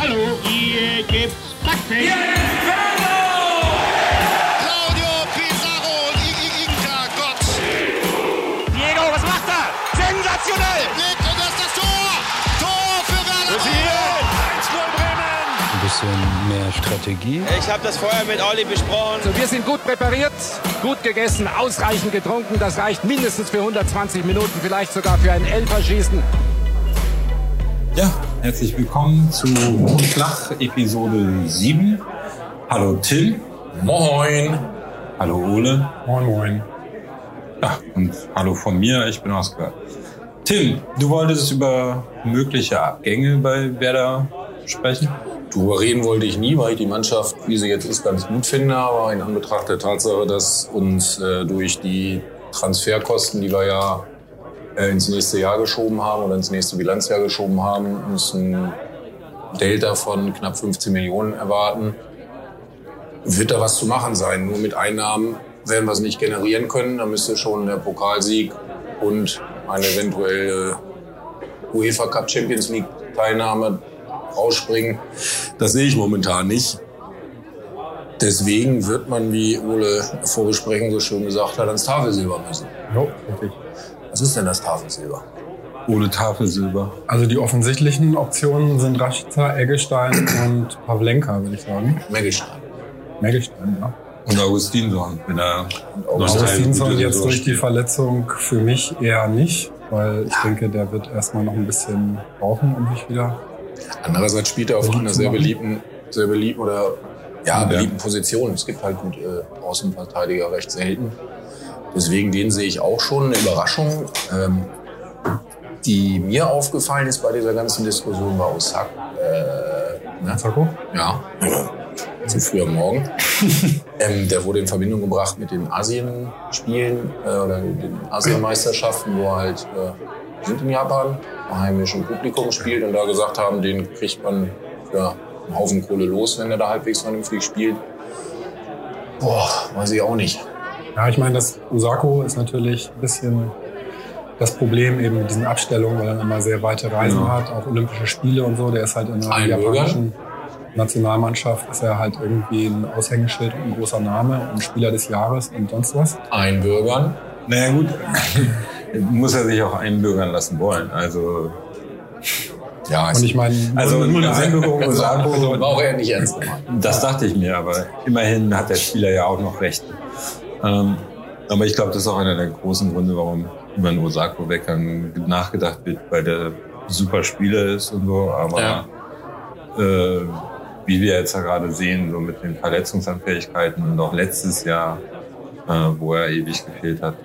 Hallo, hier gibt's Backfisch. Claudio Pizarro, Inka, Gott. Diego, was macht er? Sensationell! Legt und das ist das Tor. Tor für Werder. ein bisschen mehr Strategie. Ich habe das vorher mit Olli besprochen. Wir sind gut präpariert, gut gegessen, ausreichend getrunken. Das reicht mindestens für 120 Minuten, vielleicht sogar für ein Elferschießen. Ja, herzlich willkommen zu Flach Episode 7. Hallo Till. Moin. Hallo Ole. Moin, moin. Ja, und hallo von mir, ich bin Oskar. Tim, du wolltest über mögliche Abgänge bei Werder sprechen? Darüber reden wollte ich nie, weil ich die Mannschaft, wie sie jetzt ist, ganz gut finde. Aber in Anbetracht der Tatsache, dass uns äh, durch die Transferkosten, die wir ja ins nächste Jahr geschoben haben oder ins nächste Bilanzjahr geschoben haben, ein Delta von knapp 15 Millionen erwarten, wird da was zu machen sein. Nur mit Einnahmen werden wir es nicht generieren können. Da müsste schon der Pokalsieg und eine eventuelle UEFA Cup Champions League Teilnahme rausspringen. Das sehe ich momentan nicht. Deswegen wird man, wie Ole vor Besprechung so schön gesagt hat, ans Tafelsilber müssen. Jo, richtig. Was ist denn das Tafelsilber? Ole Tafelsilber. Also die offensichtlichen Optionen sind Rashica, Eggestein und Pavlenka, würde ich sagen. Meggelstein. Eggestein, ja. Und Augustinsson, wenn er Augustinsson gute jetzt durch die. Verletzung für mich eher nicht, weil ich denke, der wird erstmal noch ein bisschen brauchen, um sich wieder. Andererseits spielt er auf einer sehr beliebten, sehr beliebten oder ja, beliebten Position. Es gibt halt gute Außenverteidiger recht selten. Deswegen den sehe ich auch schon. Eine Überraschung, ähm, die mir aufgefallen ist bei dieser ganzen Diskussion war Osaka. Äh, ne? Sako? Ja, zu früh am Morgen. ähm, der wurde in Verbindung gebracht mit den Asienspielen äh, oder den Asienmeisterschaften, wo er halt äh, sind in Japan, heimischem Publikum spielt und da gesagt haben, den kriegt man für einen Haufen Kohle los, wenn er da halbwegs vernünftig spielt. Boah, weiß ich auch nicht. Ja, ich meine, das Osako ist natürlich ein bisschen das Problem eben mit diesen Abstellungen, weil er dann immer sehr weite Reisen Ja. hat, auch Olympische Spiele und so. Der ist halt in der japanischen Nationalmannschaft ist er halt irgendwie ein Aushängeschild und ein großer Name und Spieler des Jahres und sonst was. Einbürgern. Naja gut, muss er sich auch einbürgern lassen wollen. Also Ja, Und ich meine, Also, nur eine also- Einbürgerung also, war auch eher nicht ernst gemeint. Das dachte ich mir, aber immerhin hat der Spieler ja auch noch Rechte. Ähm, aber ich glaube, das ist auch einer der großen Gründe, warum über den Osako dann nachgedacht wird, weil der super Spieler ist und so. Aber Ja. äh, wie wir jetzt ja gerade sehen, so mit den Verletzungsanfähigkeiten und auch letztes Jahr, äh, wo er ewig gefehlt hat,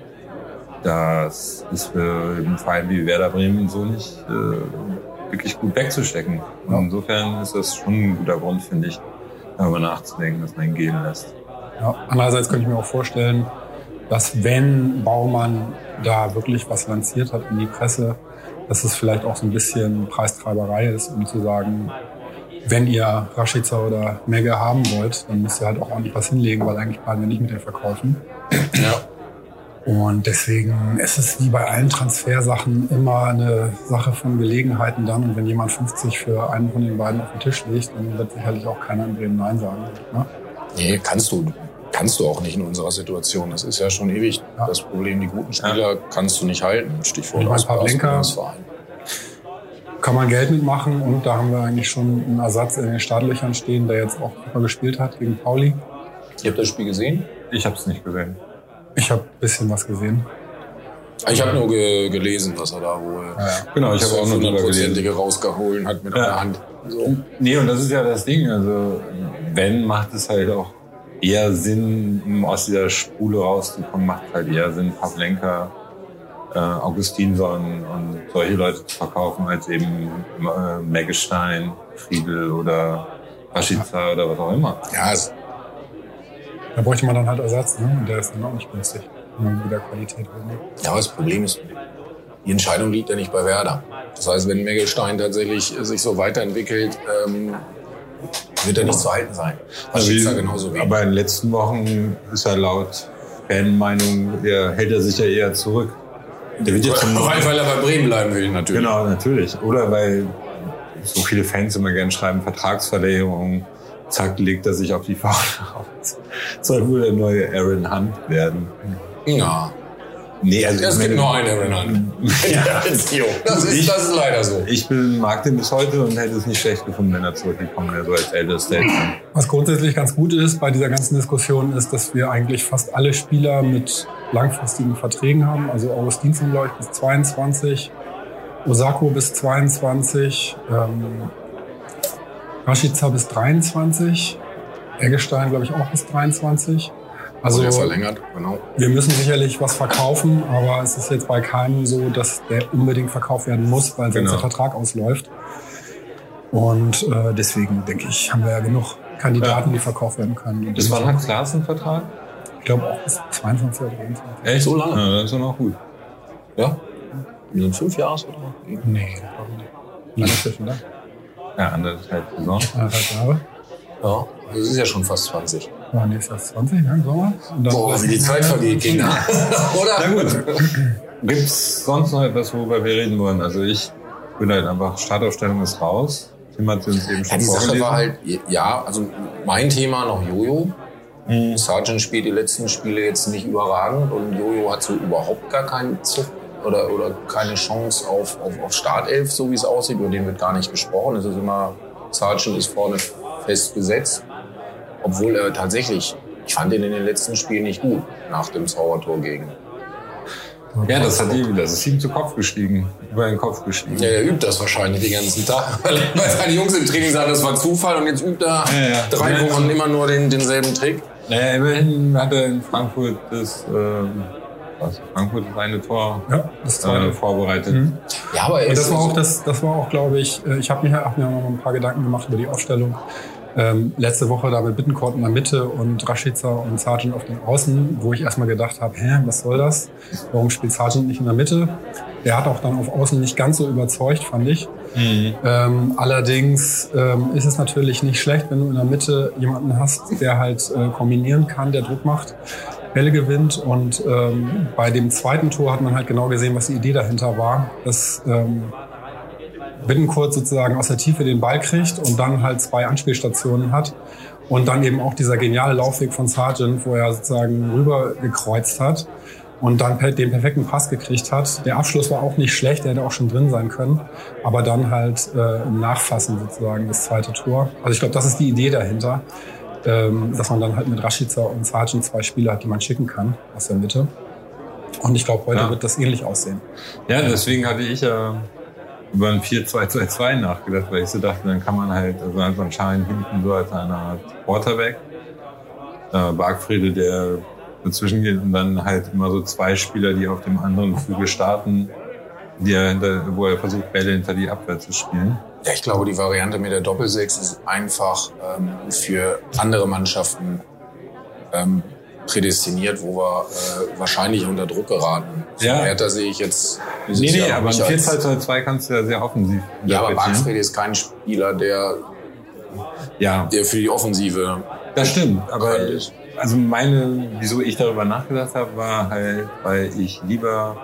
das ist für einen Verein wie Werder Bremen so nicht äh, wirklich gut wegzustecken. Und insofern ist das schon ein guter Grund, finde ich, darüber nachzudenken, dass man ihn gehen lässt. Ja, andererseits könnte ich mir auch vorstellen, dass wenn Baumann da wirklich was lanciert hat in die Presse, dass es vielleicht auch so ein bisschen Preistreiberei ist, um zu sagen, wenn ihr Rashica oder Megge haben wollt, dann müsst ihr halt auch ordentlich was hinlegen, weil eigentlich planen wir nicht mit den Verkäufen. Ja. Und deswegen ist es wie bei allen Transfersachen immer eine Sache von Gelegenheiten dann. Und wenn jemand 50 für einen von den beiden auf den Tisch legt, dann wird sicherlich auch keiner in Bremen Nein sagen. Ne? Nee, kannst du, kannst du auch nicht in unserer Situation. Das ist ja schon ewig Ja. das Problem. Die guten Spieler kannst du nicht halten. Stichwort Aus- Pavlenka- Ausbildungsverein. kann man Geld mitmachen und da haben wir eigentlich schon einen Ersatz in den Startlöchern stehen, der jetzt auch super gespielt hat gegen Pauli. Ihr habt das Spiel gesehen? Ich habe es nicht gesehen. Ich habe ein bisschen was gesehen. Ich habe nur ge gelesen, was er da wohl Genau, ich habe auch nur drüber gelesen. hundertprozentige rausgeholt hat mit Ja. einer Hand. So. Nee, und das ist ja das Ding. Also, wenn, macht es halt auch eher Sinn, um aus dieser Spule rauszukommen, macht halt eher Sinn, Pavlenka, äh, Augustinsson und solche Leute zu verkaufen, als eben äh, Meggestein, Friedel oder Rashica oder was auch immer. Ja, es, Da bräuchte man dann halt Ersatz, ne? Und der ist dann auch nicht günstig, wenn man wieder Qualität will. Ja, aber das Problem ist, die Entscheidung liegt ja nicht bei Werder. Das heißt, wenn Meggelstein tatsächlich sich so weiterentwickelt, ähm, wird er nicht zu halten sein. Also Rashica wie- genauso wenig. aber in den letzten Wochen ist er laut Fanmeinung, der hält er sich ja eher zurück. Der wird jetzt weil, weil er bei Bremen bleiben will, natürlich. Genau, natürlich. Oder weil so viele Fans immer gerne schreiben, Vertragsverlängerung, zack, legt er sich auf die Fahne aus. Soll wohl der neue Aaron Hunt werden. Ja. Nee, also Es gibt nur einen Aaron Hunt. Ja. Das ist, Ich- das ist leider so. Ich bin, mag den bis heute und hätte es nicht schlecht gefunden, wenn er zurückgekommen wäre, so als Elder Statesman. Was grundsätzlich ganz gut ist bei dieser ganzen Diskussion ist, dass wir eigentlich fast alle Spieler mit langfristigen Verträgen haben. Also Augustinsson, glaube ich, bis 22, Osako bis 22, ähm, Rashica bis 23, Eggestein, glaube ich, auch bis 23. Also Also der verlängert, genau. wir müssen sicherlich was verkaufen, aber es ist jetzt bei keinem so, dass der unbedingt verkauft werden muss, weil sonst Genau. der Vertrag ausläuft. Und äh, deswegen denke ich, haben wir ja genug Kandidaten, die verkauft werden können. Und Bis wann hat Klaas einen Vertrag? Ich glaube auch bis 22 oder 23. Echt? So lange? Ja, das ist doch noch gut. Ja? Sind fünf Jahre oder? Nee, das glaube ich nicht. Wie lange ist der schon da? Ja, anderthalb Saison. Anderthalb Jahre. Ja. Das ist ja schon fast 20. Ja, nächstes Jahr ist 20, ne, im Sommer. Und dann- Boah, wie die Zeit vergeht, Kinder. Oder? Na gut. Gibt's sonst noch etwas, worüber wir reden wollen? Also ich bin halt einfach, Startaufstellung ist raus. Sie uns eben Ja, schon die Sache war halt, ja, also mein Thema noch Jojo. Sargent spielt die letzten Spiele jetzt nicht überragend und Jojo hat so überhaupt gar keinen Zug oder, oder keine Chance auf, auf, auf Startelf, so wie es aussieht. Über den wird gar nicht gesprochen. Es ist immer, Sargent ist vorne fest gesetzt. Obwohl er tatsächlich, ich fand ihn in den letzten Spielen nicht gut, nach dem Zaubertor gegen. Ja, das hat ihm, das ist ihm zu Kopf gestiegen. Über den Kopf gestiegen. Ja, er übt das wahrscheinlich den ganzen Tag. Weil weil seine Jungs im Training sagen, das war Zufall und jetzt übt er Ja, ja. drei Ja. Wochen immer nur den, denselben Trick. Naja, immerhin hat er in Frankfurt das, ähm, was, Frankfurt das eine Tor Ja, das äh, vorbereitet. Ja, aber er Und das war auch, das, das war auch, glaube ich, äh, ich habe mir, hab mir noch ein paar Gedanken gemacht über die Aufstellung. Ähm, letzte Woche da mit Bittencourt in der Mitte und Rashica und Sargent auf den Außen, wo ich erstmal gedacht habe, hä, was soll das? Warum spielt Sargent nicht in der Mitte? Der hat auch dann auf Außen nicht ganz so überzeugt, fand ich. Ähm, allerdings ähm, ist es natürlich nicht schlecht, wenn du in der Mitte jemanden hast, der halt äh, kombinieren kann, der Druck macht, Bälle gewinnt. Und ähm, bei dem zweiten Tor hat man halt genau gesehen, was die Idee dahinter war. Dass ähm, Bittencourt sozusagen aus der Tiefe den Ball kriegt und dann halt zwei Anspielstationen hat. Und dann eben auch dieser geniale Laufweg von Sargent, wo er sozusagen rüber gekreuzt hat und dann den perfekten Pass gekriegt hat. Der Abschluss war auch nicht schlecht, der hätte auch schon drin sein können. Aber dann halt äh, im Nachfassen sozusagen das zweite Tor. Also ich glaube, das ist die Idee dahinter, ähm, dass man dann halt mit Rashica und Sargent zwei Spieler hat, die man schicken kann aus der Mitte. Und ich glaube, heute Ja. wird das ähnlich aussehen. Ja, deswegen hatte ich ja über ein 4-2-2-2 nachgedacht, weil ich so dachte, dann kann man halt, also hat man Schein hinten so als eine Art Quarterback, äh, Bargfriede, der dazwischen geht und dann halt immer so zwei Spieler, die auf dem anderen Flügel starten, die er hinter, wo er versucht, Bälle hinter die Abwehr zu spielen. Ja, ich glaube, die Variante mit der Doppelsechs ist einfach ähm, für andere Mannschaften ähm, prädestiniert, wo wir äh, wahrscheinlich unter Druck geraten. Ja. Hertha sehe ich jetzt Nee, nee, aber als- 4-2-2 kannst du ja sehr offensiv Ja, aber. Bargfrede ist kein Spieler, der, Ja, der für die Offensive Das stimmt, aber ist. also meine, wieso ich darüber nachgedacht habe, war halt, weil ich lieber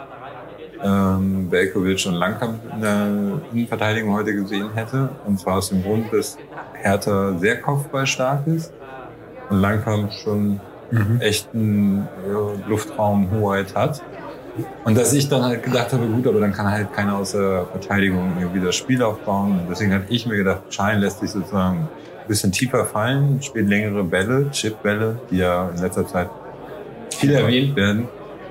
ähm, Belkovic und Langkamp in der Innenverteidigung heute gesehen hätte. Und zwar aus dem Grund, dass Hertha sehr kopfballstark ist und Langkamp schon echten äh, Luftraumhoheit hat. Und dass ich dann halt gedacht habe, gut, aber dann kann halt keiner aus der Verteidigung irgendwie das Spiel aufbauen. Und deswegen hatte ich mir gedacht, Schein lässt sich sozusagen ein bisschen tiefer fallen, spielt längere Bälle, Chipbälle, die ja in letzter Zeit viel erwähnt werden.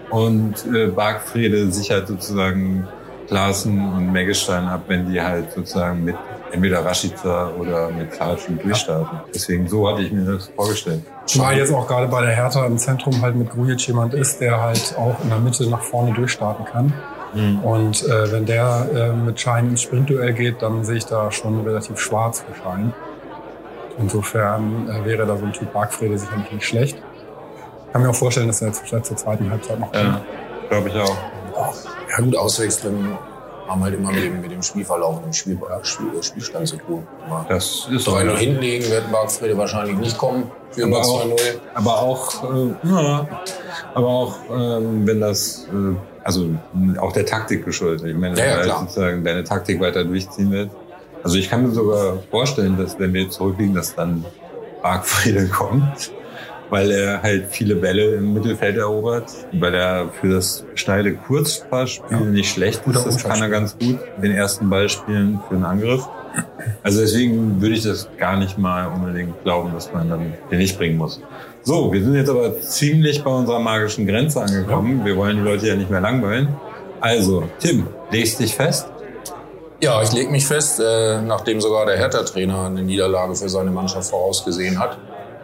Und äh, Bargfriede sichert sozusagen Klaassen und Meggestein ab, wenn die halt sozusagen mit entweder Rashica oder mit Sargent durchstarten. Deswegen so hatte ich mir das vorgestellt. Zumal jetzt auch gerade bei der Hertha im Zentrum halt mit Grujic jemand ist, der halt auch in der Mitte nach vorne durchstarten kann. Und äh, wenn der äh, mit Schein ins Sprintduell geht, dann sehe ich da schon relativ schwarz für Schein. Insofern äh, wäre da so ein Typ Bargfrede sicherlich nicht schlecht. Ich kann mir auch vorstellen, dass er jetzt vielleicht zur zweiten Halbzeit noch kommt. Ja, glaube ich auch. Ja gut, Auswechseln haben halt immer mit dem, mit dem Spielverlauf und dem Spiel, Spiel, Spielstand zu tun. Aber Das ist so. 3-0 hinlegen wird Bargfrede wahrscheinlich nicht kommen für Aber auch, 2-0. aber auch, äh, ja, aber auch, ähm, wenn das, äh, also auch der Taktik geschuldet. Ich meine, Ja, ja, sozusagen deine Taktik weiter durchziehen wird, Also ich kann mir sogar vorstellen, dass wenn wir zurückliegen, dass dann Bargfriede kommt, weil er halt viele Bälle im Mittelfeld erobert, weil er für das schnelle Kurzpassspiel Ja. nicht schlecht ist. Das kann er ganz gut, den ersten Ball spielen für einen Angriff. Also deswegen würde ich das gar nicht mal unbedingt glauben, dass man dann den nicht bringen muss. So, wir sind jetzt aber ziemlich bei unserer magischen Grenze angekommen. Wir wollen die Leute ja nicht mehr langweilen. Also, Tim, legst dich fest? Ja, ich lege mich fest, äh, nachdem sogar der Hertha-Trainer eine Niederlage für seine Mannschaft vorausgesehen hat.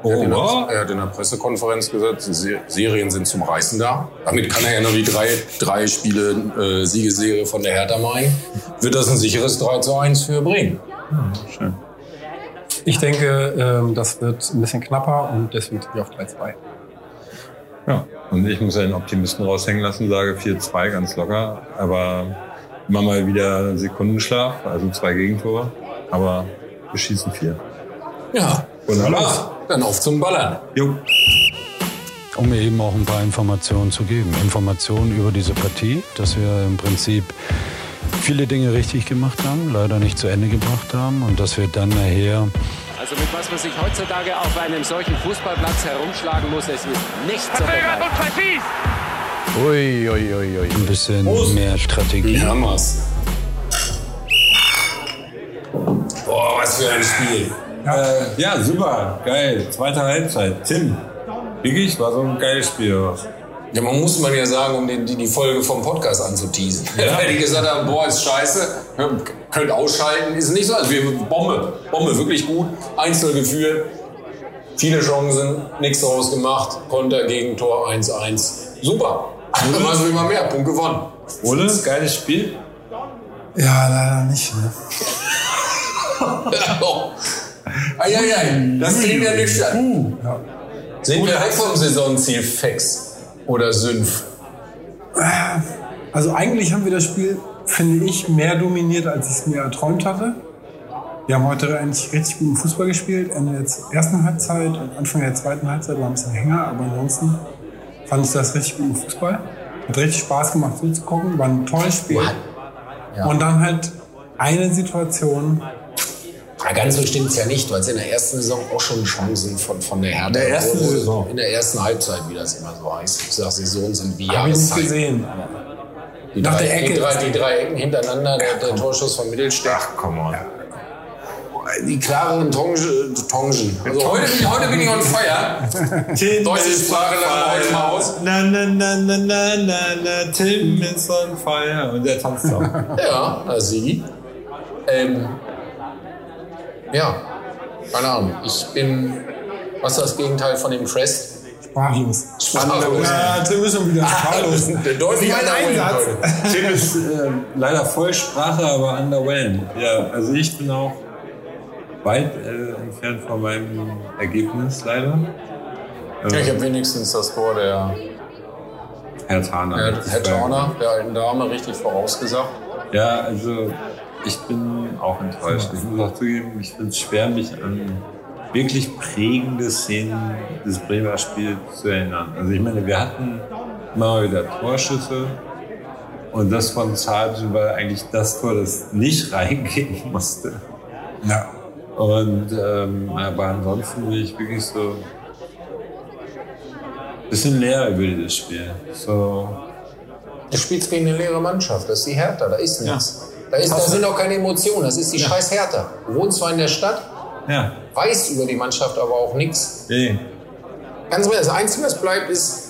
Oh, er, hat in der, wow. er hat in der Pressekonferenz gesagt, Serien sind zum Reißen da. Damit kann er ja nur die drei, drei Spiele äh, Siegesserie von der Hertha meinen. Wird das ein sicheres 3 zu 1 für Bremen? Schön. Ich denke, ähm, das wird ein bisschen knapper und deswegen tippe ich auf 3-2. Ja, und ich muss einen Optimisten raushängen lassen, sage 4-2 ganz locker. Aber immer mal wieder Sekundenschlaf, also zwei Gegentore. Aber wir schießen vier. Ja, Wunderbar. Dann auf zum Ballern. Jo. Um mir eben auch ein paar Informationen zu geben. Informationen über diese Partie, dass wir im Prinzip viele Dinge richtig gemacht haben, leider nicht zu Ende gebracht haben und dass wir dann nachher Also mit was man sich heutzutage auf einem solchen Fußballplatz herumschlagen muss, es ist nicht zu vergleichen. ui, ui, ui, ui, ein bisschen mehr Strategie. Hammers. Boah, was für ein Spiel. Äh, ja, super. Geil. Zweite Halbzeit. Tim, wirklich? War so ein geiles Spiel. Ja, man muss man ja sagen, um die, die Folge vom Podcast anzuteasen. Ja. Wenn die gesagt haben, boah, ist scheiße, könnt ausschalten, ist nicht so. Also wir, Bombe, Bombe, wirklich gut. Einzel geführt, viele Chancen, nichts daraus gemacht, Konter, Gegentor 1-1. Super. Was will man mehr? Punkt gewonnen. Ole, geiles Spiel. Ja, leider nicht. Ne? Eieiei, das klingt ja nüchtern. Ja. Sind wir weg vom Saisonziel Fex oder Sünf? Also eigentlich haben wir das Spiel, finde ich, mehr dominiert, als ich es mir erträumt hatte. Wir haben heute eigentlich richtig guten Fußball gespielt. Ende der ersten Halbzeit und Anfang der zweiten Halbzeit war ein bisschen Hänger, aber ansonsten fand ich das richtig guten Fußball. Hat richtig Spaß gemacht zuzugucken, war ein tolles Spiel. Und dann halt eine Situation, Ja, ganz so stimmt's ja nicht. Du hattest in der ersten Saison auch schon Chancen von, von der Hertha. In der ersten Wo- Saison? In der ersten Halbzeit, wie das immer so heißt. Ich sag, Saison sind wie habe ich nicht gesehen. Die Nach drei, der Ecke. Die drei, die drei Ecken hintereinander, der, der Torschuss von Mittelstedt. Ach, come on. Die klareren Tongen. Tongen. Also heute, bin ich- heute bin ich on fire. Deutsche Sprache wir heute mal aus. Na, na, na, na, na, na, na, Tim ist on fire. Und der tanzt auch. Ja, na sie. Ähm, ja, keine Ahnung. Ich bin. Was ist das Gegenteil von dem Crest? Sprachlos. Sprachlos. Ja, Tim ist schon wieder sprachlos. Der deutlich Einsatz. Tim ist äh, leider voll Sprache, aber underwhelmed. Ja, also ich bin auch weit äh, entfernt von meinem Ergebnis leider. Ja, ich habe wenigstens das Tor der Herr Thaner. Herr, Herr Tauner, der alten Dame, richtig vorausgesagt. Ja, also ich bin auch enttäuscht. Ich muss auch zugeben, ich finde es schwer, mich an wirklich prägende Szenen des Bremer Spiels zu erinnern. Also ich meine, wir hatten mal wieder Torschüsse und das von Sargent war eigentlich das Tor, das nicht reingehen musste. Ja. Und ähm, aber ansonsten bin ich wirklich so ein bisschen leer über dieses Spiel. So, Du spielst gegen eine leere Mannschaft, das ist die Hertha, da ist nichts. Da, ist, da sind auch keine Emotionen, das ist die scheiß Hertha. Du wohnst zwar in der Stadt, ja, weißt über die Mannschaft aber auch nichts. nee. Ganz ehrlich, das Einzige, was bleibt, ist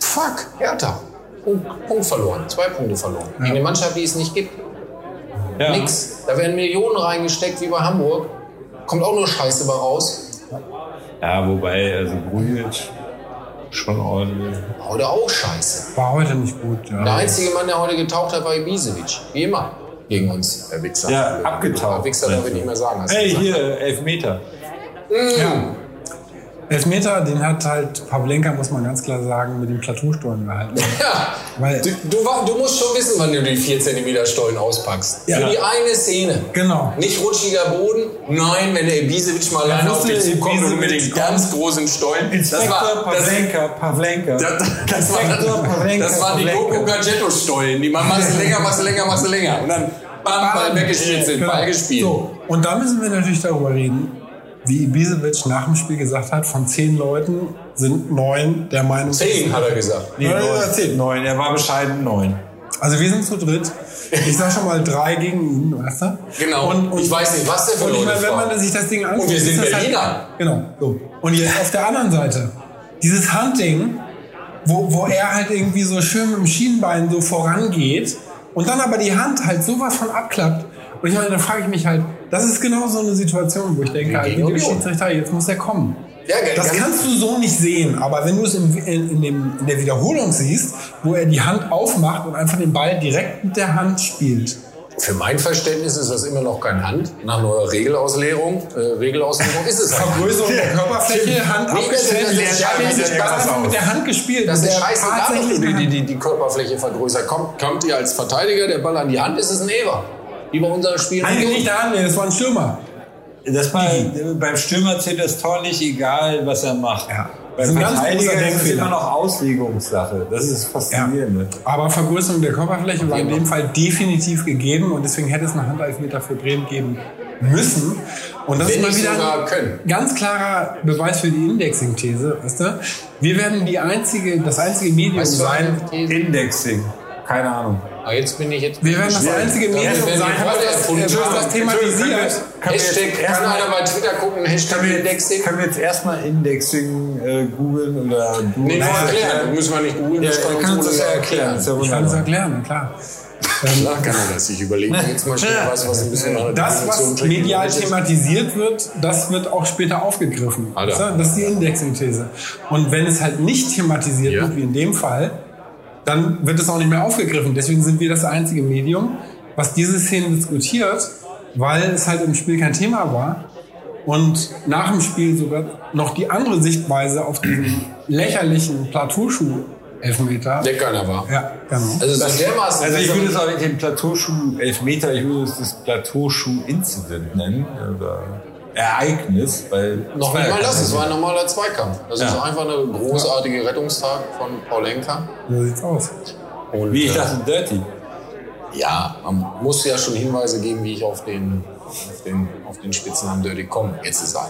Fuck, Hertha. Punkt, Punkt verloren, zwei Punkte verloren. Gegen eine Mannschaft, die es nicht gibt. Ja. Nix. Da werden Millionen reingesteckt wie bei Hamburg. Kommt auch nur Scheiße bei raus. Ja, wobei, also Grujic schon ordentlich. Oder auch Scheiße. War heute nicht gut. Ja. Der einzige Mann, der heute getaucht hat, war Ibisevic. Wie immer. Gegen uns, der Wichser. Ja, abgetaucht. Wichser darf ich nicht mehr sagen. hast du Hey, gesagt. hier, Elfmeter. Den hat halt Pavlenka, muss man ganz klar sagen, mit dem Plateaustollen gehalten. Ja. Weil, Du, du, du musst schon wissen, wann du die 4 cm Stollen auspackst. Ja. Für die eine Szene. genau. Nicht rutschiger Boden. Nein, wenn der Ibisevic mal alleine auf dich zukommt und mit den ganz großen Stollen. Inspektor das, Pavlenka, Pavlenka. das, das, war, Inspektor Pavlenka, das waren die. Goku Gadgetto-Stollen. Die man machst länger, machst du länger, machst du länger. Und dann Bam, Ball weggespielt sind, Genau. Ball gespielt. So, und da müssen wir natürlich darüber reden, wie Ibisevic nach dem Spiel gesagt hat, von zehn Leuten sind neun der Meinung. Zehn, hat er gesagt. Nee, Neun neun. Neun. Er war bescheiden neun. Also wir sind zu dritt. Ich sag schon mal drei gegen ihn, weißt du? Genau. Ich weiß nicht, was der für Und ich meine, wenn man sich das Ding anguckt... wir sind ist das Berliner. Halt, genau. So. Und jetzt auf der anderen Seite, dieses Hunting, wo, wo er halt irgendwie so schön mit dem Schienbein so vorangeht und dann aber die Hand halt sowas von abklappt. Und ich meine, dann frage ich mich halt, das ist genau so eine Situation, wo ich denke, als. Videoschiedsrichter, jetzt muss er kommen. Ja, Das kannst du so nicht sehen, aber wenn du es in, in, in, dem, in der Wiederholung siehst, wo er die Hand aufmacht und einfach den Ball direkt mit der Hand spielt. Für mein Verständnis ist das immer noch kein Hand. Nach neuer Regelauslegung, äh, Regelauslegung ist es Hand. Vergrößerung der Körperfläche, Hand Nee, abgestellt, der einfach mit der Hand gespielt. Das ist der tatsächlich du die, die, die Körperfläche vergrößert. Kommt, kommt ihr als Verteidiger der Ball an die Hand, ist es ein Eber. Wie bei unserem Spiel. Eigentlich nicht der Hand, nee, das war ein Stürmer. Das war, beim Stürmer zählt das Tor nicht, egal was er macht. Ja. Beim Das ist ein ganz Verteidiger ist es immer noch Auslegungssache. Das ist das Faszinierende. Aber Vergrößerung der Körperfläche war in dem Fall definitiv gegeben und deswegen hätte es einen Handelfmeter für Bremen geben müssen. Und das Wenn ist mal wieder sogar ein können. ganz klarer Beweis für die Indexing-These. Weißt du? Wir werden die einzige, das einzige Medium Weißt du, sein. Indexing. Keine Ahnung. Ah, jetzt bin ich jetzt. Wir werden das einzige Das Medium sein, das, das haben. thematisiert. Hashtag, kann einer bei Twitter gucken, Hashtag Können wir, Indexing? können wir jetzt erstmal Indexing äh, googeln oder du Nee, nur erklären. Müssen wir nicht googeln, Ja, das kann er uns das ja erklären. Ja Ich kann es erklären, klar. Klar kann er das sich überlegen. Jetzt mal schnell was, was ein bisschen Das, was medial thematisiert wird, das wird auch später aufgegriffen. Alter. Das ist die Indexing-These. Und wenn es halt nicht thematisiert Ja. wird, wie in dem Fall, dann wird es auch nicht mehr aufgegriffen. Deswegen sind wir das einzige Medium, was diese Szene diskutiert, weil es halt im Spiel kein Thema war. Und nach dem Spiel sogar noch die andere Sichtweise auf diesen lächerlichen Plateauschuh-Elfmeter. Der keiner war. Ja, genau. Also so dermaßen. Also ich würde es auch nicht den Plateauschuh Elfmeter, ich würde es das Plateauschuh Incident nennen oder Ereignis, weil noch nicht ja mal das, es war ein normaler Zweikampf. Das ist Ja. einfach eine großartige Rettungstat von Paul Enka. So sieht's aus. Und, Wie ich dachte, Dirty. Ja, man muss ja schon Hinweise geben, wie ich auf den, auf den, auf den Spitznamen Dirty komme. Jetzt ist er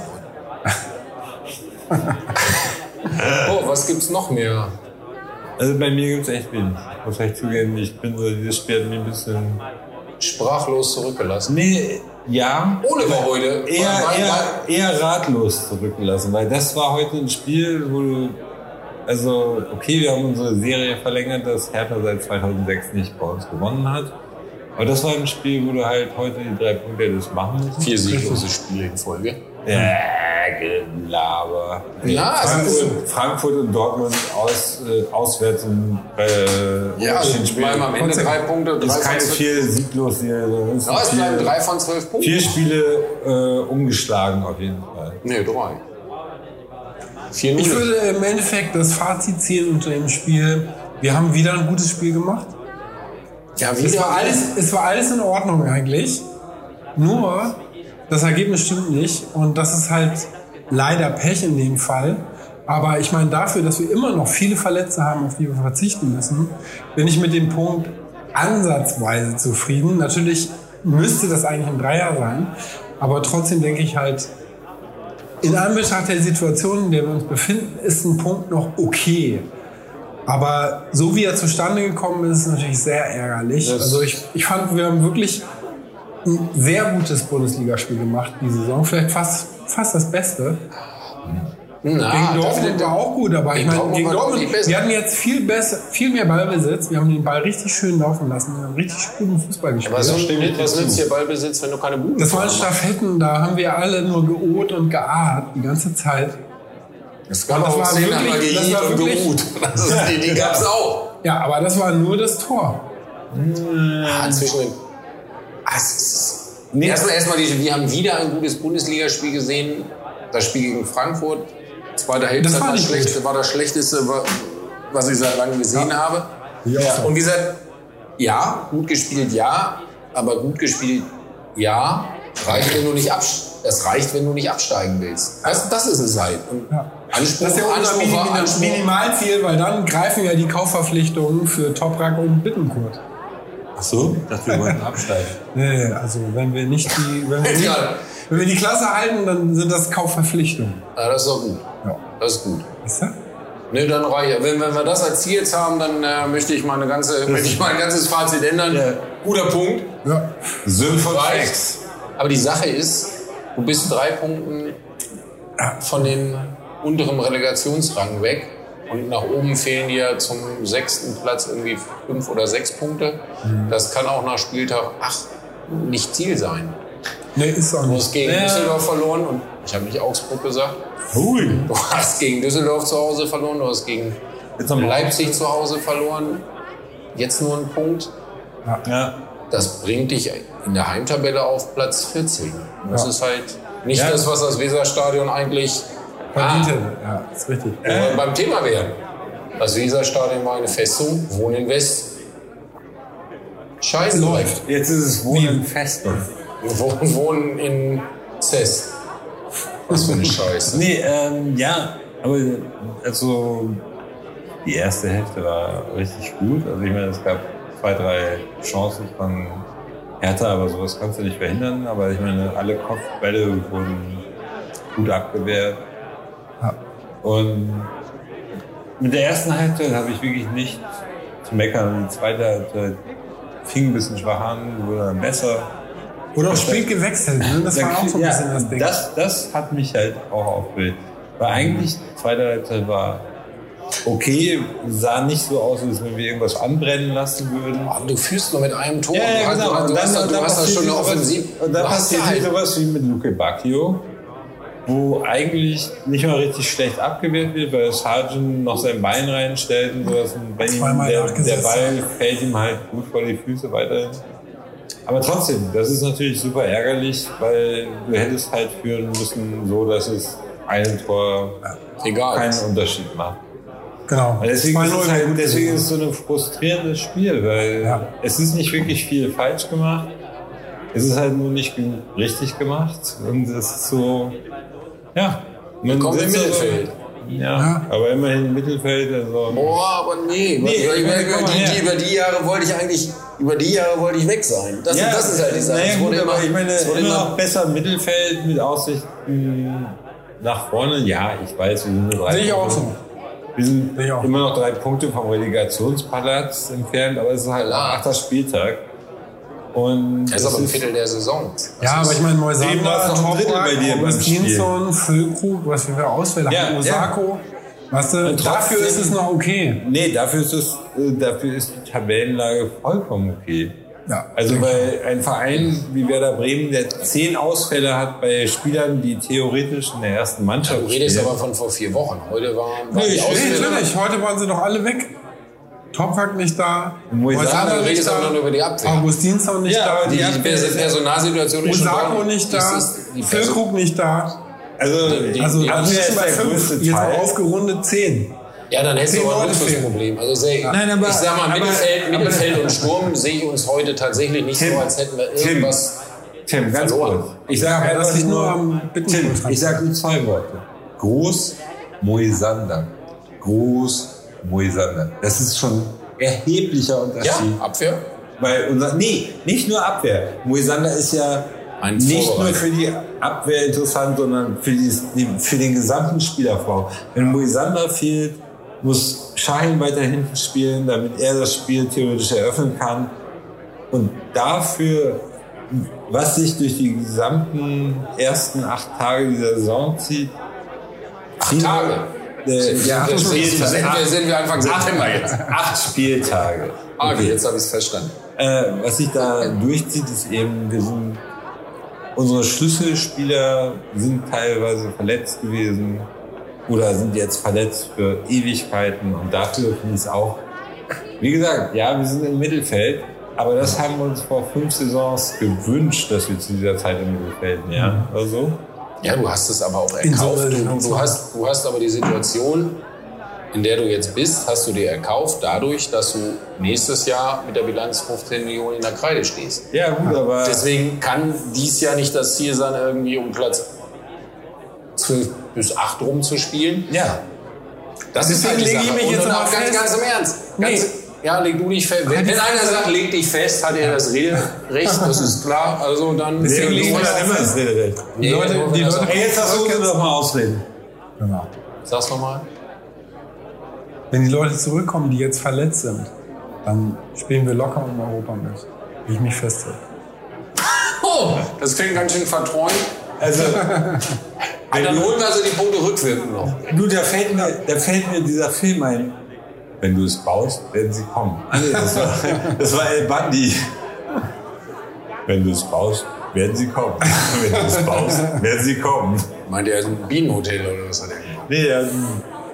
Oh, was gibt's noch mehr? Also bei mir gibt es echt wenig. Muss ich zugeben, ich bin so, dieses Spiel hat mich ein bisschen... Sprachlos zurückgelassen. Nee, ja. Ole war heute. Eher, war- eher, eher ratlos zurückgelassen, weil das war heute ein Spiel, wo du, also okay, wir haben unsere Serie verlängert, dass Hertha seit 2006 nicht bei uns gewonnen hat. Aber das war ein Spiel, wo du halt heute die drei Punkte hättest machen müssen. Vier sieglose Spiele in Folge. Ja, Gelaber. Ja, Frankfurt, ist- Frankfurt und Dortmund aus, äh, auswärts im äh, Ja, also haben am Ende drei Punkte. Drei ist keine vier sieglos Serie, sondern es bleiben drei von zwölf Punkten. vier Spiele äh, umgeschlagen auf jeden Fall. Nee, drei. Vier Ich würde im Endeffekt das Fazit ziehen unter dem Spiel. Wir haben wieder ein gutes Spiel gemacht. Ja, Es war alles, es war alles in Ordnung eigentlich. Nur das Ergebnis stimmt nicht und das ist halt leider Pech in dem Fall. Aber ich meine, dafür, dass wir immer noch viele Verletzte haben, auf die wir verzichten müssen, bin ich mit dem Punkt ansatzweise zufrieden. Natürlich müsste das eigentlich ein Dreier sein, aber trotzdem denke ich halt, in Anbetracht der Situation, in der wir uns befinden, ist ein Punkt noch okay. Aber so wie er zustande gekommen ist, ist natürlich sehr ärgerlich. also ich, ich fand, wir haben wirklich ein sehr gutes Bundesligaspiel gemacht die Saison. Vielleicht fast, fast das Beste. Na, gegen Dortmund war auch gut, aber ich meine, gegen Dortmund, wir hatten jetzt viel besser, viel mehr Ballbesitz. Wir haben den Ball richtig schön laufen lassen. Wir haben richtig guten Fußball gespielt. Was, was nützt dir Ballbesitz, wenn du keine Buden Das waren? Staffetten, da haben wir alle nur geoht und geahrt die ganze Zeit. Es gab Und das auch war Szenen, wirklich- das war und wirklich- geruht. Das ist, die die gab's auch. Ja, aber das war nur das Tor. Ah, zwischen den. Ah, es ist- Erstmal, erstmal die, wir haben wieder ein gutes Bundesligaspiel gesehen. Das Spiel gegen Frankfurt. Zweite Halbzeit Das war schlecht, war das Schlechteste, wa- was ich seit langem gesehen habe. Und wie gesagt, ja, gut gespielt, ja. Aber gut gespielt, ja. Reicht, wenn du nicht absch das reicht, wenn du nicht absteigen willst. Das, das ist es halt. Und Anspruch, Das ist ja unser Anspruch, Minim Anspruch. Minimalziel, weil dann greifen ja die Kaufverpflichtungen für Toprak und Bittenkurt. So, dachte, wir wollten absteigen. Nee, also wenn wir nicht die, wenn wir, nicht, wenn wir die Klasse halten, dann sind das Kaufverpflichtungen. Ja, das ist doch gut. Ja. Das ist gut. Weißt du? Nee, dann reicht. Wenn, wenn wir das als Ziel jetzt haben, dann äh, möchte ich mal eine ganze, möchte ich mal ein ganzes Fazit ändern. Ja. Guter Punkt. Ja. Reicht. Aber die Sache ist, du bist drei Punkten von den unteren Relegationsrang weg. Und nach oben fehlen dir zum sechsten Platz irgendwie fünf oder sechs Punkte. Das kann auch nach Spieltag acht nicht Ziel sein. Nee, ist auch Du nicht. hast gegen Düsseldorf verloren und ich habe nicht Augsburg gesagt. Hui. Du hast gegen Düsseldorf zu Hause verloren, du hast gegen Jetzt haben wir- Leipzig zu Hause verloren. Jetzt nur ein Punkt. Ja. Das bringt dich in der Heimtabelle auf Platz 14. Das Ja. ist halt nicht Ja. das, was das Weserstadion eigentlich Ah. Ja, ist richtig. wo wir beim Thema wären. Das Weserstadion war eine Festung, Wohnen in West. Scheiße. Läuft. Jetzt ist es Wohnen fest. Wohnen, Wohnen in Cess. Was für eine Scheiße. Nee, ähm, ja, aber also die erste Hälfte war richtig gut. Also ich meine, es gab zwei, drei Chancen von Hertha, aber sowas kannst du nicht verhindern. Aber ich meine, alle Kopfbälle wurden gut abgewehrt. Ja. Und mit der ersten Halbzeit habe ich wirklich nicht zu meckern. Die zweite Halbzeit fing ein bisschen schwach an, wurde dann besser. Oder auch spät gewechselt. Ne? Das war auch so ein Ja, bisschen das Ding. Das, das hat mich halt auch aufgeregt. Weil eigentlich, die zweite Halbzeit war okay, sah nicht so aus, als wenn wir irgendwas anbrennen lassen würden. Aber du führst nur mit einem Tor. Ja, ja, du genau. du, Und hast, dann- du dann hast da passiert schon eine sowas- Offensiv. Und dann du passiert halt sowas wie mit Luke Bacchio, wo eigentlich nicht mal richtig schlecht abgewehrt wird, weil Sargent noch sein Bein reinstellt und sowas. Und wenn ihm der, der. Ball fällt ihm halt gut vor die Füße weiterhin. Aber trotzdem, das ist natürlich super ärgerlich, weil du hättest halt führen müssen, so dass es ein Tor Egal. keinen Unterschied macht. Genau. Deswegen ist, 2-0 es halt, deswegen ist es so ein frustrierendes Spiel, weil Ja. es ist nicht wirklich viel falsch gemacht. Es ist halt nur nicht genug richtig gemacht. Und es ist so, ja. Man Kommt im Mittelfeld. Ja, aber immerhin Mittelfeld. Also, Boah, aber nee. Nee, über, ich über, die, über die Jahre wollte ich eigentlich, über die Jahre wollte ich weg sein. Das, ja, das ist halt die Sache. Naja, Es gut, aber ich meine, es wurde immer noch immer, besser Mittelfeld mit Aussichten nach vorne. Ja, ich weiß, wir sind nur drei Sehe ich auch so. Wir sind immer noch drei Punkte vom Relegationsplatz entfernt, aber es ist halt Klar. achter Spieltag. Und das ist aber ein Viertel der Saison. Ja, aber ich meine, Moisander, noch ein Drittel bei dir beim Augustinsson, Füllkrug, was wir für Ausfälle Ja, haben, Osako. Weißt du, Und trotzdem- dafür ist es noch okay. Nee, dafür ist, es, äh, dafür ist die Tabellenlage vollkommen okay. Ja. Also weil ein Verein wie Werder Bremen, der zehn Ausfälle hat bei Spielern, die theoretisch in der ersten Mannschaft Du redest spielen. aber von vor vier Wochen. Heute war, war Nee, die ich- Nee, Ausfälle. natürlich. Heute waren sie doch alle weg. Toprak nicht da. Moisander Moisander redest aber nur über die Abwehr. Augustinsson nicht Ja, da. die Die Personalsituation ist schon Osako nicht da. die Füllkrug nicht da. Also, Die- Also die also Abwehr jetzt ist bei der fünf, größte jetzt Teil. aufgerundet zehn. Ja, dann hättest du aber ein. Luxusproblem. Also sehr, Nein, aber- ich sag mal, aber- Mittelfeld, aber- Mittelfeld und Sturm sehe ich uns heute tatsächlich nicht Tim, so, als hätten wir Tim, irgendwas. Tim, ganz verloren. kurz. Ich sag aber das einfach liegt nur, nur am. Tim, ich sag nur zwei Worte. Groß Moisander. Groß Moisander. Das ist schon erheblicher Unterschied. Ja, Abwehr. Weil unser, nee, nicht nur Abwehr. Moisander ist ja Ein nicht nur für die Abwehr interessant, sondern für, die, für den gesamten Spielaufbau. Wenn Moisander fehlt, muss Shahin weiter hinten spielen, damit er das Spiel theoretisch eröffnen kann. Und dafür, was sich durch die gesamten ersten acht Tage dieser Saison zieht, Acht Tage. Äh, ja, acht Sind, sind, Spieltage. sind, wir, sind wir Anfang September jetzt. Acht Spieltage. Ah, Okay, jetzt habe ich es verstanden. Äh, was sich da durchzieht, ist eben, wir sind, unsere Schlüsselspieler sind teilweise verletzt gewesen oder sind jetzt verletzt für Ewigkeiten und dafür finde ich es auch, wie gesagt, ja, wir sind im Mittelfeld, aber das haben wir uns vor fünf Saisons gewünscht, dass wir zu dieser Zeit im Mittelfeld wären. Also, Ja, du hast es aber auch erkauft. Du, du, hast, du hast aber die Situation, in der du jetzt bist, hast du dir erkauft dadurch, dass du nächstes Jahr mit der Bilanz 15 Millionen in der Kreide stehst. ja gut, aber Deswegen kann dies Jahr nicht das Ziel sein, irgendwie um Platz 12 bis 8 rumzuspielen. ja, Das ist halt die Deswegen lege ich mich jetzt auch ganz, ganz im Ernst. Nee, Ganz, Ja, leg du dich fest. Wenn, wenn einer sagt, leg dich fest, hat er das Recht, das ist klar. Also dann. Deswegen legen wir das immer das Rederecht. Die Leute, die Leute Ey, jetzt versuchen wir doch mal ausreden. Genau. Sag's nochmal. Wenn die Leute zurückkommen, die jetzt verletzt sind, dann spielen wir locker um Europa mit. Wie ich mich festhalte. Oh, das klingt ganz schön verträumt. Also, dann holen wir also die Punkte rückwirkend noch. du, da fällt, mir, da fällt mir dieser Film ein. Wenn du es baust, werden sie kommen. Ah, nee, das, war, das war El Bandi. Wenn du es baust, werden sie kommen. Wenn du es baust, werden sie kommen. Meint ihr, ein Bienenhotel oder was hat er gemacht? Nee, das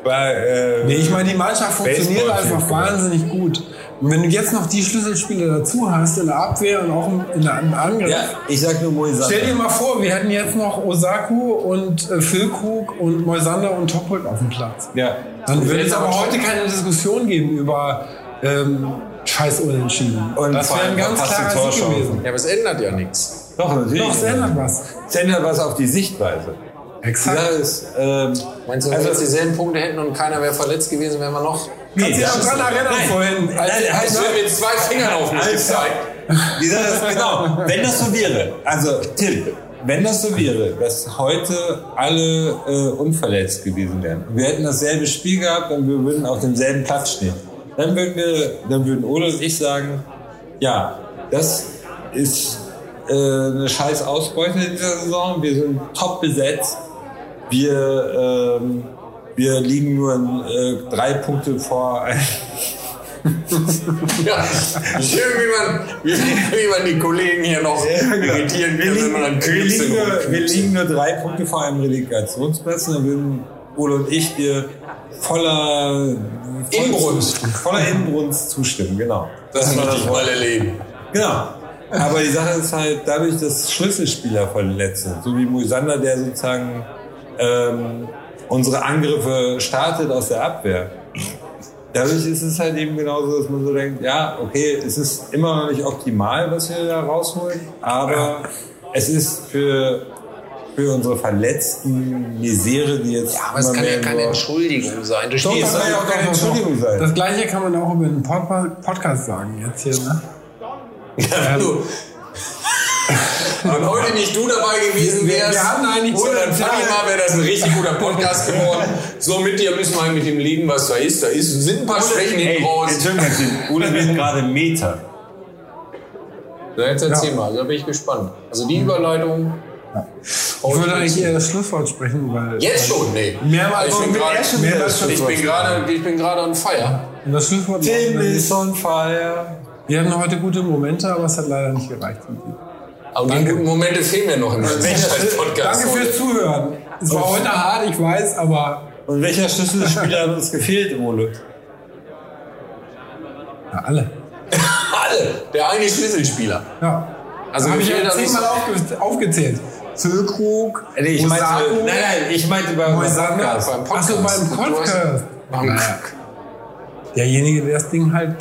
war, äh, Nee, ich meine, die Mannschaft funktioniert Baseball- einfach wahnsinnig gut. Und wenn du jetzt noch die Schlüsselspieler dazu hast, in der Abwehr und auch im, in der, im Angriff. ja, ich sag nur Moisander. Stell dir mal vor, wir hätten jetzt noch Osaku und äh, Füllkrug und Moisander und Toprak auf dem Platz. Ja. Dann würde es aber heute keine Diskussion geben über ähm, Scheiß Unentschieden. Und das wäre ein ganz klarer Sieg gewesen. Ja, aber es ändert ja nichts. Doch, natürlich. Doch, es ändert was. Es ändert was auf die Sichtweise. Exakt. Ja, ist, ähm, Meinst du, wenn Also- wir jetzt dieselben Punkte hätten und keiner wäre verletzt gewesen, wären wir noch. Kannst du dich noch dran erinnern Nein. vorhin? Als, nein, als, wird mit zwei Fingern auf mich gezeigt. Genau, wenn das so wäre, also Tim, wenn das so wäre, dass heute alle äh, unverletzt gewesen wären, wir hätten dasselbe Spiel gehabt und wir würden auf demselben Platz stehen, dann würden wir, dann würden Ole und ich sagen, ja, das ist äh, eine scheiß Ausbeute in dieser Saison, wir sind top besetzt, wir, ähm, wir liegen nur äh, drei Punkte vor Ja, schön, wie man, wie, wie man die Kollegen hier noch irritieren wir kann, wenn liegen, wir, liegen nur, wir liegen nur drei Punkte vor einem Relegationsplatz und dann würden Ole und ich dir voller voll- Inbrunst. voller Inbrunst zustimmen, genau. Das möchte ich mal erleben. Genau. Aber die Sache ist halt, dadurch, dass Schlüsselspieler verletzt sind, so wie Moisander, der sozusagen ähm, unsere Angriffe startet aus der Abwehr. Dadurch ist es halt eben genauso, dass man so denkt, ja, okay, es ist immer noch nicht optimal, was wir da rausholen, aber es ist für, für unsere verletzten Misere, die jetzt Aber es kann ja keine Entschuldigung sein. Stehst es soll ja auch keine Entschuldigung sein. Das gleiche kann man auch über Pod Podcast sagen jetzt hier. Ne? Ja, du. Wenn heute nicht du dabei gewesen Wir- wärst, wir haben eigentlich so oder eine Fatima, wäre das ein richtig guter Podcast geworden. So mit dir müssen wir halt mit dem leben, was da ist. Da ist, sind ein paar Schwächen hinten raus. Entschuldigung, Ole wird gerade Meter. Na, jetzt erzähl mal, da bin ich gespannt. Also die Überleitung. Ich würde eigentlich eher das Schlusswort sprechen, weil. Jetzt schon? Nee. Mehrmals ich bin gerade ich bin gerade ich bin gerade on fire. Und das Schlusswort Tim lautet, is on fire. Wir hatten heute gute Momente, aber es hat leider nicht gereicht. Aber die guten Momente fehlen mir noch im Podcast. Danke fürs Zuhören. Es war heute hart, ich weiß, aber Und welcher Schlüsselspieler hat uns gefehlt, Ole? ja, alle. Alle. Der eine Schlüsselspieler. Ja. Also habe ich ja zehnmal aufge aufgezählt. Füllkrug, Nee, ich meinte, nein, nein, ich meinte bei Moisander. Podcast. beim Achso, beim Podcast. Beim. Derjenige, der das Ding halt.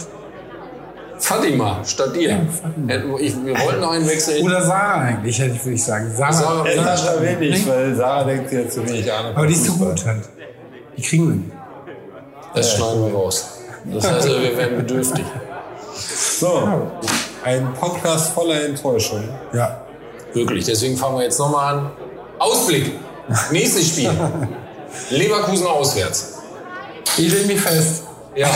Fatima statt dir. Ich, wir wollten noch einen wechseln. Oder Sarah eigentlich, hätte ich, würde ich sagen. Sarah. Sarah, Ja, ja, das war wenig, weil Sarah denkt, hat zu wenig Ahnung. aber die ist Fußball. gut halt. Die kriegen wir nicht. das schneiden wir raus. Das heißt, wir werden bedürftig. So, ein Podcast voller Enttäuschung. Ja. Wirklich. Deswegen fangen wir jetzt nochmal an. Ausblick. Nächstes Spiel. Leverkusen auswärts. Ich leg mich fest. Ja,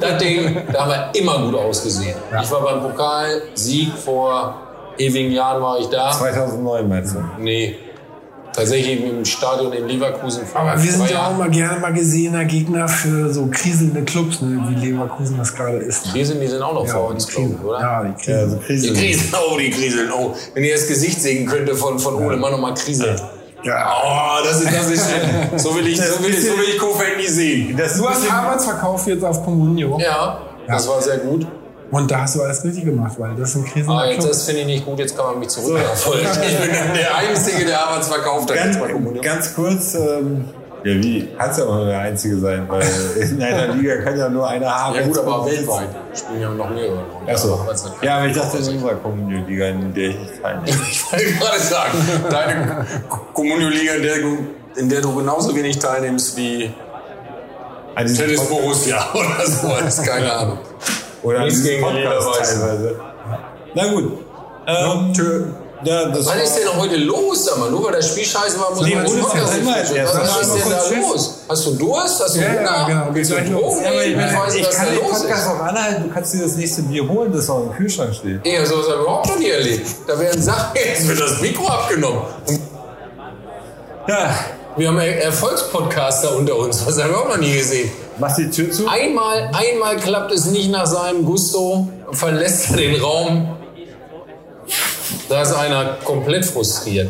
das Ding, da haben wir immer gut ausgesehen. Ich war beim Pokalsieg vor ewigen Jahren war ich da. 2009 meinst du? Nee, tatsächlich im Stadion in Leverkusen. vor Aber wir sind ja auch mal gerne mal gesehener Gegner für so kriselnde Clubs, ne, wie Leverkusen das gerade ist. Die sind, die sind auch noch Ja, vor die uns, glaube kriegen, ich, oder? ja, die Ja, kriegen. also Die Krise. Krisen, oh, die Kriseln, oh. Wenn ihr das Gesicht sehen könntet von, von Ole Mann nochmal kriselt. Ja. Oh, das ist, das ist schön. So will ich, so will ich, so will ich Kofeld nie sehen. Das Du hast Havertz verkauft jetzt auf Comunio. Ja, das war sehr gut. Und da hast du alles richtig gemacht, weil das ist ein kriselnder Aber jetzt, das finde ich nicht gut, jetzt kann man mich zurückverfolgen. Ich bin der Einzige, der Arbeits verkauft hat. Ganz, ganz kurz, ähm, ja wie, kannst ja auch nur der Einzige sein, weil in einer Liga kann ja nur einer haben. Ja gut, aber weltweit spielen ja noch mehrere. Achso. Ja, aber ich dachte in unserer Kommunio-Liga, in der ich nicht teilnehme. Ich wollte gerade sagen, deine Kommunio-Liga, in der, du, in der du genauso wenig teilnimmst wie An diesem Tennis Borussia oder so, ist keine Ahnung. Oder Nichts gegen Podcast teilweise. Na gut. Ähm, ja, das Was ist denn heute los, sag mal? Nur weil das Spiel scheiße war, muss Nee, man den Podcast nicht. Was ist denn da Tschüss. los? Hast du Durst? Hast du Ja, Hunger? ja, genau. Willst du los. Drogen Ja, aber ich, nehmen? Ich weiß nicht, ich was kann da den los Podcast ist. auch anhalten. Du kannst dir das nächste Bier holen, das auch im Kühlschrank steht. Ja, sowas habe ich überhaupt noch nie erlebt. Da werden Sachen, jetzt wird das Mikro abgenommen. Ja, wir haben Erfolgspodcaster unter uns. Was haben wir auch noch nie gesehen. mach die Tür zu. Einmal, einmal klappt es nicht nach seinem Gusto, verlässt er den Raum. Da ist einer komplett frustriert.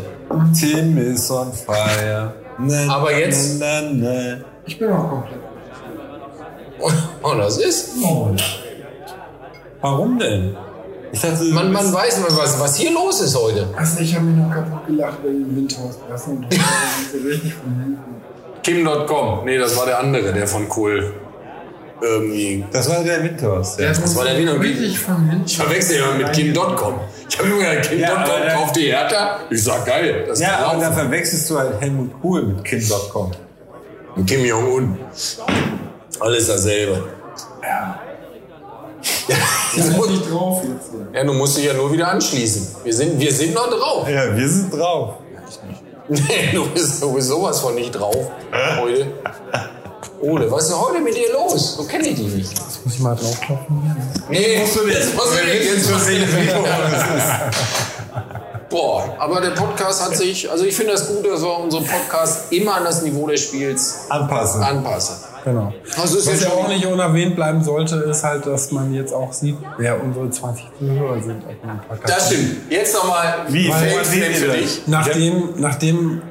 Tim ist on fire. Na, Aber jetzt- Na, na. Ich bin auch komplett. Und das ist. Warum denn? Ich dachte, Man, man weiß mal, was, was hier los ist heute. Also ich habe mich noch kaputt gelacht, weil die Windhaus essen und richtig. Kim.com. Nee, das war der andere, der von Kohl. Irgendwie. Das war der Windhorst. Ja. Das war der Wiener Wirklich von. Ich verwechsel immer mit Kim.com. Ich habe immer gedacht, Ja, Kim.com der- kauft die Hertha. Ich sag geil. Das Ja, aber da verwechselst du halt Helmut Kohl mit Kim.com. Und Kim Jong-un. Alles dasselbe. Ja. Ich bin nicht drauf jetzt. ja, du musst dich ja nur wieder anschließen. Wir sind, wir sind noch drauf. Ja, wir sind drauf. Nee, du bist, du bist sowas von nicht drauf heute. Ole, was ist denn heute mit dir los? So kenne ich dich nicht. Muss ich mal draufklopfen? Nee, musst du nicht. Jetzt musst du nicht. Jetzt musst du nicht. Boah, aber der Podcast hat sich, also ich finde das gut, dass wir unseren Podcast immer an das Niveau des Spiels Anpassen. anpassen. Genau. Also ist Was jetzt ja auch nicht unerwähnt bleiben sollte, ist halt, dass man jetzt auch sieht, wer unsere 20 Zuhörer sind auf dem Podcast. Das stimmt. Jetzt nochmal, Wie? fällt es denn für dich? Nachdem, nachdem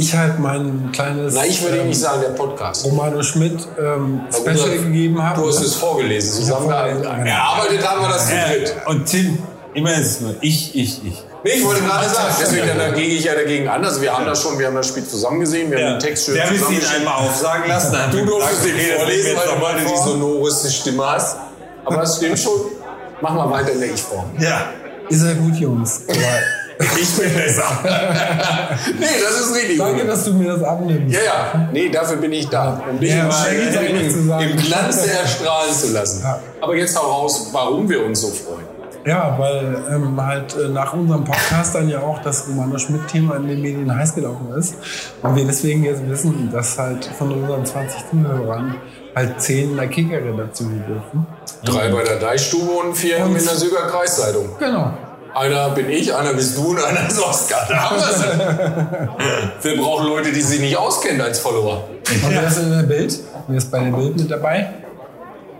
ich halt mein kleines Na, ich würde ähm, nicht sagen, der Podcast. Romano Schmidt ähm, Special du- gegeben habe. Du hast es vorgelesen. Zusammen vorgelesen, da- genau. erarbeitet haben wir das zu dritt. Und Tim, immer ist es nur ich, ich, ich. Nee, ich wollte gerade sagen, deswegen da gehe ich ja dagegen an. Also wir haben das schon, wir haben das Spiel zusammen gesehen, wir haben den Text schön Der müsste ihn einmal aufsagen lassen. Du durftest den vorlesen, weil du die sonoreste Stimme hast. Aber das stimmt schon. Mach mal weiter in der Ich-Form. Ja, Ist ja gut, Jungs. Ich bin besser. nee, das ist richtig. danke, dass du mir das abnimmst. Ja, ja. Nee, dafür bin ich da. Um dich Ja, im, sagen. im Glanz erstrahlen zu lassen. Ja. Aber jetzt hau raus, warum wir uns so freuen. Ja, weil ähm, halt äh, nach unserem Podcast dann ja auch das Romano Schmidt-Thema in den Medien heiß gelaufen ist. Und wir deswegen jetzt wissen, dass halt von unseren 20 Zuhörern halt 10 in der Kicker-Redaktion dürfen. Drei bei der Deichstube und vier Und- in der Süger Kreiszeitung. Genau. Einer bin ich, einer bist du und einer ist Oskar. Da haben wir Wir brauchen Leute, die sich nicht auskennen als Follower. Und wer ist in der Bild? Wer ist bei der Bild mit dabei?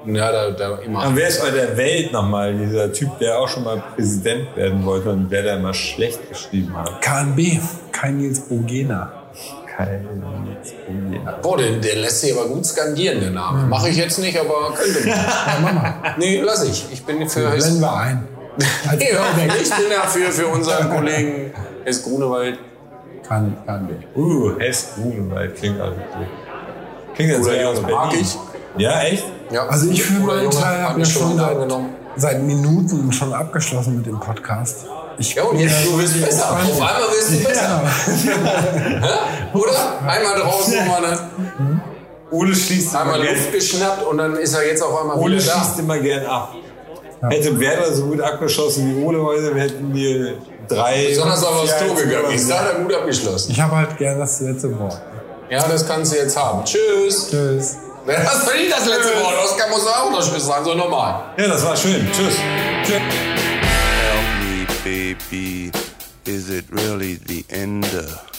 Ja, da, da immer. Und wer ist bei der Welt nochmal dieser Typ, der auch schon mal Präsident werden wollte und wer da immer schlecht geschrieben hat? KNB, kein Nils Bogena. Kein Problem. Boah, der, der lässt sich aber gut skandieren, der Name. Mache ich jetzt nicht, aber könnte man. Nee, lass ich. Ich bin für... Blenden wir ein. Als auf, Playback. ich bin ja für, unseren Kollegen S. Grunewald. Kann, KNB. Uh, Hess Grunewald klingt also gut. Klingt als wäre aus mag ich. Ja, echt? Ja. Also ich für Guter meinen Teil hat habe ja mich schon seit, angenommen. seit Minuten schon abgeschlossen mit dem Podcast. Ich Ja, und jetzt, du wirst besser. Auf einmal wirst du besser. Oder? Einmal draußen, nochmal eine, Ole schließt immer einmal gern, Luft geschnappt und dann ist er jetzt auf einmal Ole wieder da. schließt immer gern ab. Hätte Werder so gut abgeschossen wie Ole heute, wir hätten wir drei. Besonders aber aufs Tor gegangen ist. Da er gut abgeschlossen. Ich habe halt gern das letzte Wort. Ja, das kannst du jetzt haben. Tschüss. Tschüss. Das ist doch nicht das letzte Wort. Oskar muss auch noch Tschüss sagen, so normal. Ja, das war schön. Tschüss. Help me, baby. Is it really the end of